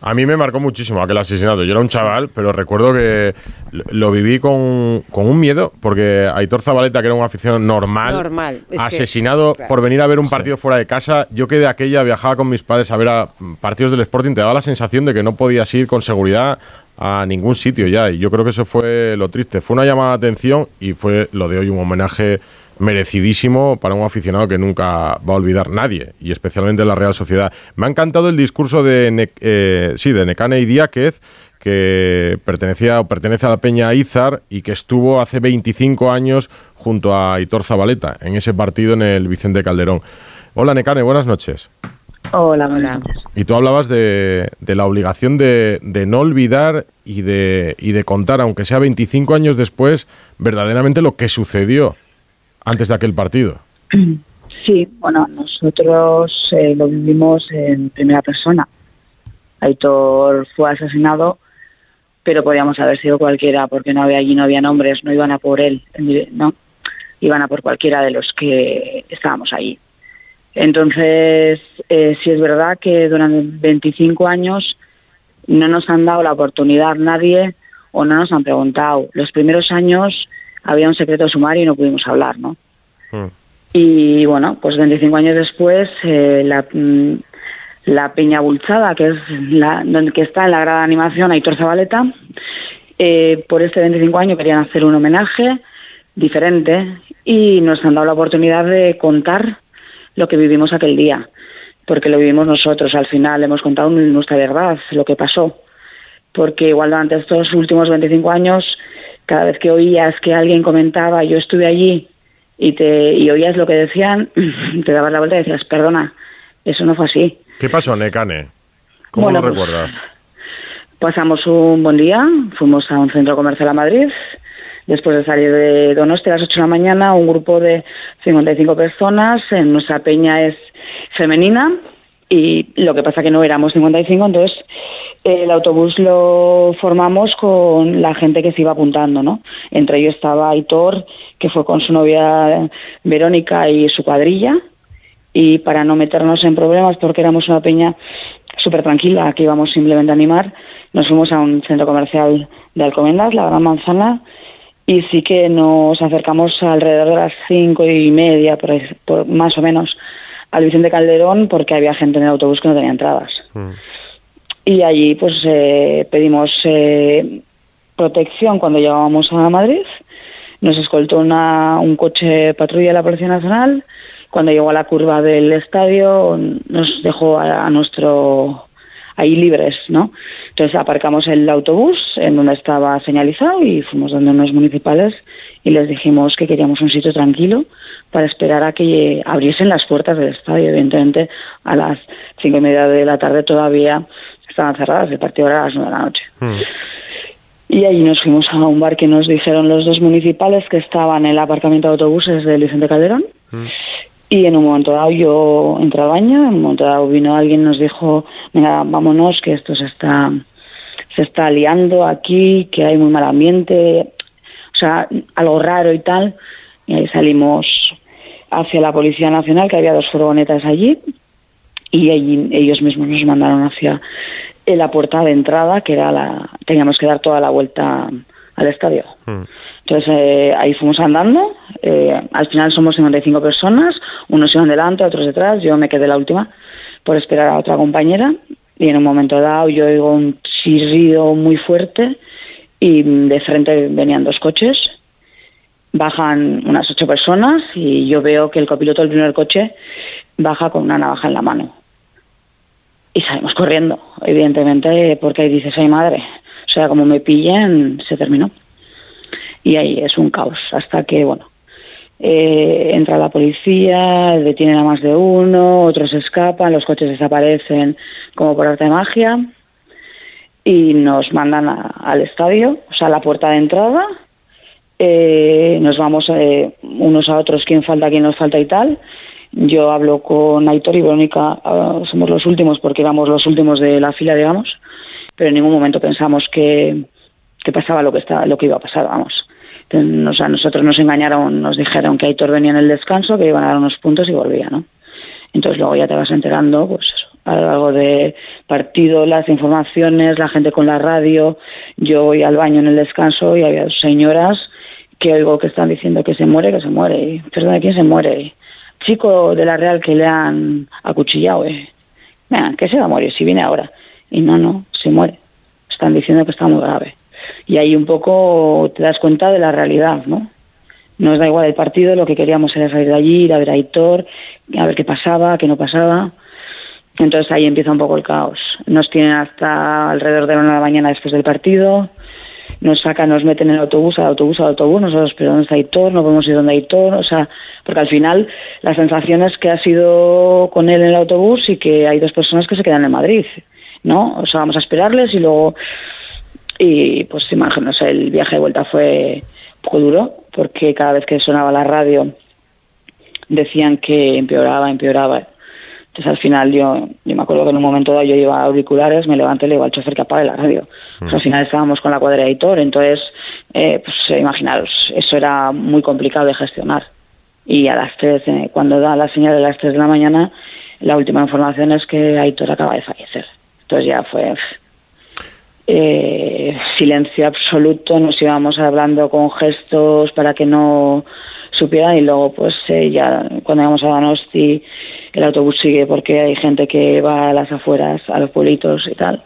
A mí me marcó muchísimo aquel asesinato. Yo era un chaval, pero recuerdo que lo viví con, un miedo, porque Aitor Zabaleta, que era un aficionado normal, asesinado por venir a ver un partido fuera de casa. Yo que de aquella viajaba con mis padres a ver a partidos del Sporting, te daba la sensación de que no podías ir con seguridad a ningún sitio ya. Y yo creo que eso fue lo triste. Fue una llamada de atención y fue lo de hoy un homenaje merecidísimo para un aficionado que nunca va a olvidar nadie, y especialmente la Real Sociedad. Me ha encantado el discurso de, eh, sí, de Necane Idiáquez, que pertenecía o pertenece a la Peña Izar y que estuvo hace 25 años junto a Aitor Zabaleta en ese partido en el Vicente Calderón. Hola Necane, buenas noches. Hola, hola. Y tú hablabas de, de la obligación de, de, no olvidar y de, y de contar, aunque sea 25 años después, verdaderamente lo que sucedió antes de aquel partido. Sí, bueno, nosotros eh, lo vivimos en primera persona. Aitor fue asesinado, pero podíamos haber sido cualquiera, porque no había allí, no había nombres, no iban a por él, no, iban a por cualquiera de los que estábamos ahí. Entonces, eh, sí es verdad que durante 25 años no nos han dado la oportunidad nadie o no nos han preguntado. Los primeros años había un secreto sumario y no pudimos hablar, ¿no? Hmm. Y bueno, pues 25 años después, eh, la, mm, la Peña Bulchada, que es la donde que está en la grada de animación Aitor Zabaleta, eh, por este 25 años querían hacer un homenaje diferente y nos han dado la oportunidad de contar lo que vivimos aquel día, porque lo vivimos nosotros. Al final hemos contado nuestra verdad, lo que pasó, porque igual durante estos últimos 25 años cada vez que oías que alguien comentaba, yo estuve allí y, te, y oías lo que decían, te dabas la vuelta y decías, perdona, eso no fue así. ¿Qué pasó, Necane? ¿Cómo lo pues, recuerdas? pasamos un buen día, fuimos a un centro comercial a Madrid. Después de salir de Donosti a las 8 de la mañana, un grupo de 55 personas, en nuestra peña es femenina, y lo que pasa que no éramos 55, entonces el autobús lo formamos con la gente que se iba apuntando, ¿no? Entre ellos estaba Aitor, que fue con su novia Verónica y su cuadrilla, y para no meternos en problemas, porque éramos una peña súper tranquila, que íbamos simplemente a animar, nos fuimos a un centro comercial de Alcomendas, la Gran Manzana, y sí que nos acercamos alrededor de las cinco y media, por, más o menos, al Vicente Calderón, porque había gente en el autobús que no tenía entradas. Mm y allí pues eh, pedimos eh, protección cuando llegábamos a Madrid. Nos escoltó una, un coche patrulla de la Policía Nacional. Cuando llegó a la curva del estadio nos dejó a, nuestro ahí libres, ¿no? Entonces aparcamos el autobús en donde estaba señalizado y fuimos donde unos municipales y les dijimos que queríamos un sitio tranquilo para esperar a que abriesen las puertas del estadio. Evidentemente, a las cinco y media de la tarde todavía estaban cerradas, el partido era a las nueve de la noche. Hmm. Y ahí nos fuimos a un bar que nos dijeron los dos municipales que estaban en el aparcamiento de autobuses de Vicente Calderón. Hmm. Y en un momento dado yo entré al baño, en un momento dado vino alguien nos dijo, venga, vámonos, que esto se está, se está liando aquí, que hay muy mal ambiente, o sea, algo raro y tal. Y ahí salimos hacia la Policía Nacional, que había dos furgonetas allí, y allí ellos mismos nos mandaron hacia la puerta de entrada, que era la, teníamos que dar toda la vuelta al estadio. Hmm. Entonces eh, ahí fuimos andando, eh, al final somos 55 personas, unos iban delante, otros detrás, yo me quedé la última por esperar a otra compañera y en un momento dado yo oigo un chirrido muy fuerte y de frente venían dos coches, bajan unas ocho personas y yo veo que el copiloto del primer coche baja con una navaja en la mano y salimos corriendo, evidentemente, porque ahí dices, ay madre, o sea, como me pillen, se terminó. Y ahí es un caos, hasta que, bueno, eh, entra la policía, detienen a más de uno, otros escapan, los coches desaparecen como por arte de magia y nos mandan al estadio, o sea, a la puerta de entrada. Eh, nos vamos eh, unos a otros, quién falta, quién nos falta y tal yo hablo con Aitor y Verónica, ah, somos los últimos porque éramos los últimos de la fila, digamos, pero en ningún momento pensamos que, que pasaba lo que, está, lo que iba a pasar, vamos. Entonces, a nosotros nos engañaron, nos dijeron que Aitor venía en el descanso, que iban a dar unos puntos y volvía, ¿no? Entonces luego ya te vas enterando, pues a lo largo de partido, las informaciones, la gente con la radio. Yo voy al baño en el descanso y había señoras que oigo que están diciendo que se muere, que se muere. Perdón, ¿quién se muere? Chico de la Real que le han acuchillado, eh. Venga, que se va a morir si viene ahora. Y no, no, se muere. Están diciendo que está muy grave. Y ahí un poco te das cuenta de la realidad, ¿no? Nos da igual el partido, lo que queríamos era salir de allí, ir a ver a Hitor, a ver qué pasaba, qué no pasaba. Entonces ahí empieza un poco el caos. Nos tienen hasta alrededor de la una de la mañana después del partido. Nos sacan, nos meten en el autobús, al autobús, al autobús. Nosotros, pero ¿dónde está Hitor? No podemos ir donde Hitor. O sea, porque al final la sensación es que ha sido con él en el autobús y que hay dos personas que se quedan en Madrid. ¿No? O sea, vamos a esperarles y luego. Y pues imagínense, el viaje de vuelta fue poco duro porque cada vez que sonaba la radio decían que empeoraba, empeoraba entonces al final yo, yo me acuerdo que en un momento dado yo llevaba auriculares, me levanté y le digo al chofer que apague la radio. Pues al final estábamos con la cuadra editor, entonces, eh, pues eh, imaginaros, eso era muy complicado de gestionar. Y a las tres, eh, cuando da la señal de las tres de la mañana, la última información es que Aitor acaba de fallecer. Entonces ya fue silencio absoluto, nos íbamos hablando con gestos para que no supieran y luego pues ya cuando llegamos a Donosti el autobús sigue porque hay gente que va a las afueras, a los pueblitos y tal,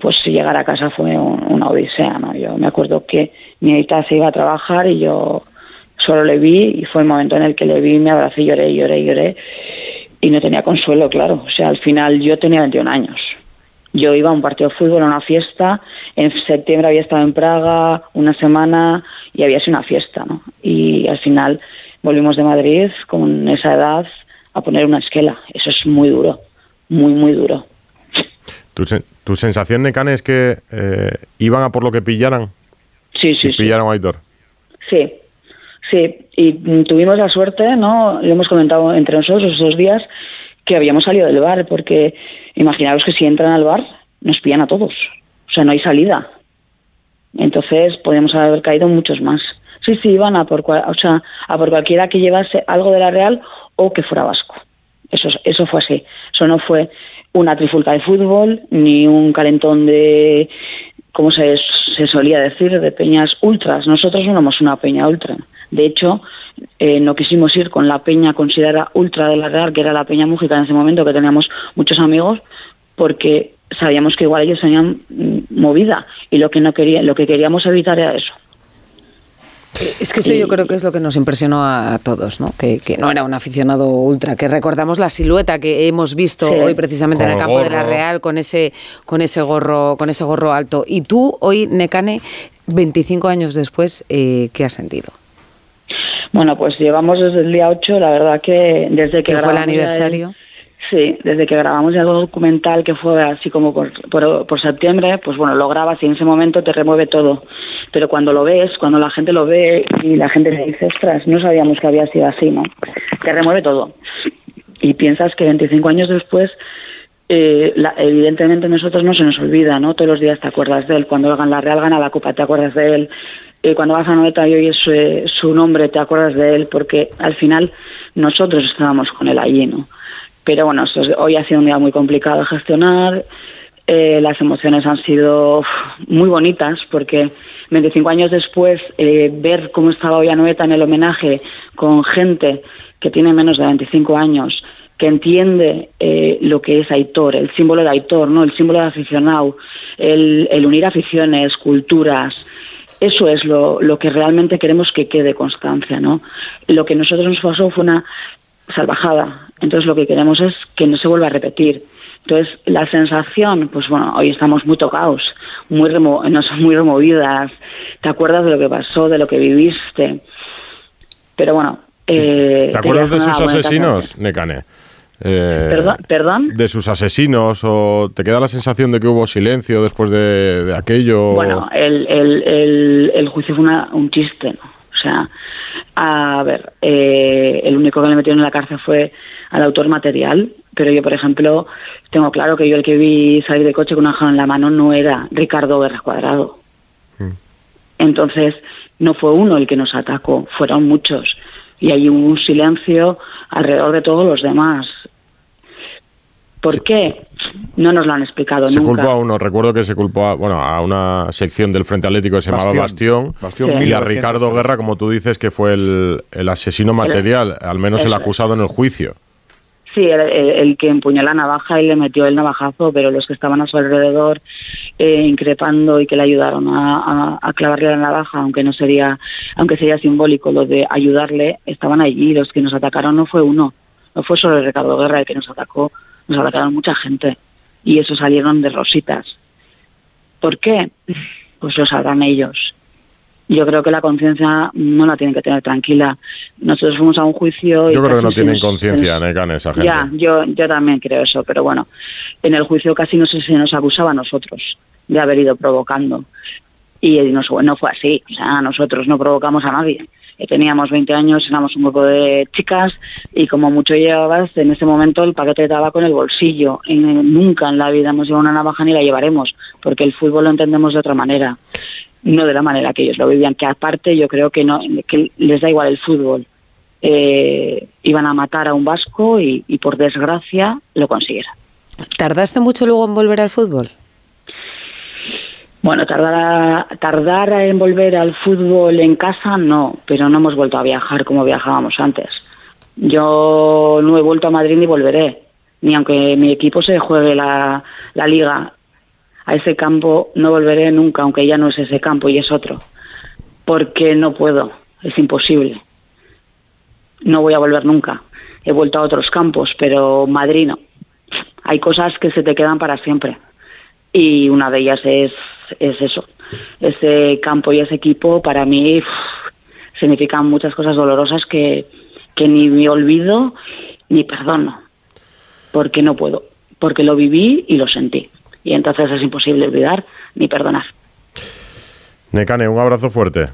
pues llegar a casa fue una odisea, ¿no? Yo me acuerdo que mi hija se iba a trabajar y yo solo le vi y fue el momento en el que le vi, me abracé, lloré, lloré, lloré y no tenía consuelo, claro. O sea, al final yo tenía 21 años. Yo iba a un partido de fútbol, a una fiesta. En septiembre había estado en Praga una semana y había sido una fiesta, ¿no? Y al final volvimos de Madrid con esa edad a poner una esquela. Eso es muy duro, muy, muy duro. ¿Tu, tu sensación, Necane, es que eh, iban a por lo que pillaran? Sí, sí, sí. ¿Pillaron a Aitor? Sí, sí. Y tuvimos la suerte, ¿no? Lo hemos comentado entre nosotros esos días, que habíamos salido del bar, porque imaginaros que si entran al bar, nos pillan a todos. O sea, no hay salida. Entonces, podemos haber caído muchos más. Sí, sí, iban a por, o sea, a por cualquiera que llevase algo de la Real o que fuera vasco. Eso, eso fue así. Eso no fue una trifulca de fútbol ni un calentón de, como se, se solía decir, de peñas ultras. Nosotros no éramos una peña ultra. De hecho, eh, no quisimos ir con la peña considerada ultra de la Real, que era la peña Mújica en ese momento, que teníamos muchos amigos, porque sabíamos que igual ellos tenían mm, movida y lo que no quería, lo que queríamos evitar era eso. Es que eso yo creo que es lo que nos impresionó a todos, ¿no? Que, no era un aficionado ultra, que recordamos la silueta que hemos visto hoy precisamente en el campo de la Real con ese, con ese gorro, con ese gorro alto. Y tú hoy, Necane, 25 años después, eh, ¿qué has sentido? Bueno, pues llevamos desde el día 8, la verdad que desde que... fue el aniversario? Sí, desde que grabamos el documental que fue así como por, por, septiembre, pues bueno, lo grabas y en ese momento te remueve todo pero cuando lo ves, cuando la gente lo ve y la gente le dice, ostras, no sabíamos que había sido así, ¿no? Te remueve todo. Y piensas que 25 años después, eh, evidentemente nosotros no se nos olvida, ¿no? Todos los días te acuerdas de él. Cuando la Real gana la Copa, te acuerdas de él. Eh, cuando vas a Noeta y oyes su, eh, su nombre, te acuerdas de él, porque al final nosotros estábamos con él allí, ¿no? Pero bueno, hoy ha sido un día muy complicado de gestionar. las emociones han sido muy bonitas porque 25 años después, eh, ver cómo estaba hoy Anoeta en el homenaje con gente que tiene menos de 25 años, que entiende eh, lo que es Aitor, el símbolo de Aitor, ¿no? el símbolo de aficionado, el, unir aficiones, culturas. Eso es lo, lo que realmente queremos que quede constancia. ¿no? Lo que nosotros nos pasó fue una salvajada. Entonces lo que queremos es que no se vuelva a repetir. Entonces, la sensación, pues bueno, hoy estamos muy tocados, muy remo no son muy removidas, te acuerdas de lo que pasó, de lo que viviste. Pero bueno. Eh, ¿Te acuerdas de sus asesinos, Necane? Eh, ¿Perdón, De sus asesinos, o te queda la sensación de que hubo silencio después de, aquello. Bueno, el, el, el, juicio fue un chiste, ¿no? O sea, a ver, eh, el único que le metieron en la cárcel fue al autor material, pero yo, por ejemplo, tengo claro que yo el que vi salir de coche con una jala en la mano no era Ricardo Guerra Cuadrado. Mm. Entonces, no fue uno el que nos atacó, fueron muchos. Y hay un silencio alrededor de todos los demás. ¿Por qué? No nos lo han explicado se nunca. Se culpó a uno, recuerdo que se culpó a, bueno, a una sección del Frente Atlético que se llamaba Bastión, y a Ricardo Guerra, como tú dices, que fue el, el asesino material, al menos el acusado en el juicio. Sí, el, que empuñó la navaja y le metió el navajazo, pero los que estaban a su alrededor eh, increpando y que le ayudaron a, clavarle la navaja, aunque no sería, aunque sería simbólico lo de ayudarle, estaban allí. Los que nos atacaron no fue uno, no fue solo Ricardo Guerra el que nos atacó, nos atacaron mucha gente y eso salieron de rositas. ¿Por qué? Pues lo sabrán ellos yo creo que la conciencia no la tienen que tener tranquila. Nosotros fuimos a un juicio. yo creo que no tienen conciencia, Necan, esa gente. Ya, yo, yo también creo eso, pero bueno, en el juicio casi no sé si nos acusaba a nosotros de haber ido provocando. Y no, no fue así, o sea, nosotros no provocamos a nadie. Eh, teníamos 20 años, éramos un grupo de chicas y como mucho llevabas en ese momento el paquete de tabaco en el bolsillo. Y nunca en la vida hemos llevado una navaja ni la llevaremos, porque el fútbol lo entendemos de otra manera no de la manera que ellos lo vivían, que aparte yo creo que no les da igual el fútbol. Eh, iban a matar a un vasco y, por desgracia lo consiguieron. ¿Tardaste mucho luego en volver al fútbol? Bueno, tardar, tardar en volver al fútbol en casa no, pero no hemos vuelto a viajar como viajábamos antes. Yo no he vuelto a Madrid ni volveré, ni aunque mi equipo se juegue la, la liga a ese campo no volveré nunca, aunque ya no es ese campo y es otro, porque no puedo, es imposible. No voy a volver nunca. He vuelto a otros campos, pero Madrid no. Hay cosas que se te quedan para siempre. Y una de ellas es, es eso. Ese campo y ese equipo para mí significan muchas cosas dolorosas que, que ni me olvido ni perdono. Porque no puedo. Porque lo viví y lo sentí y entonces es imposible olvidar ni perdonar. Necane, un abrazo fuerte.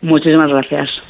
Muchísimas gracias.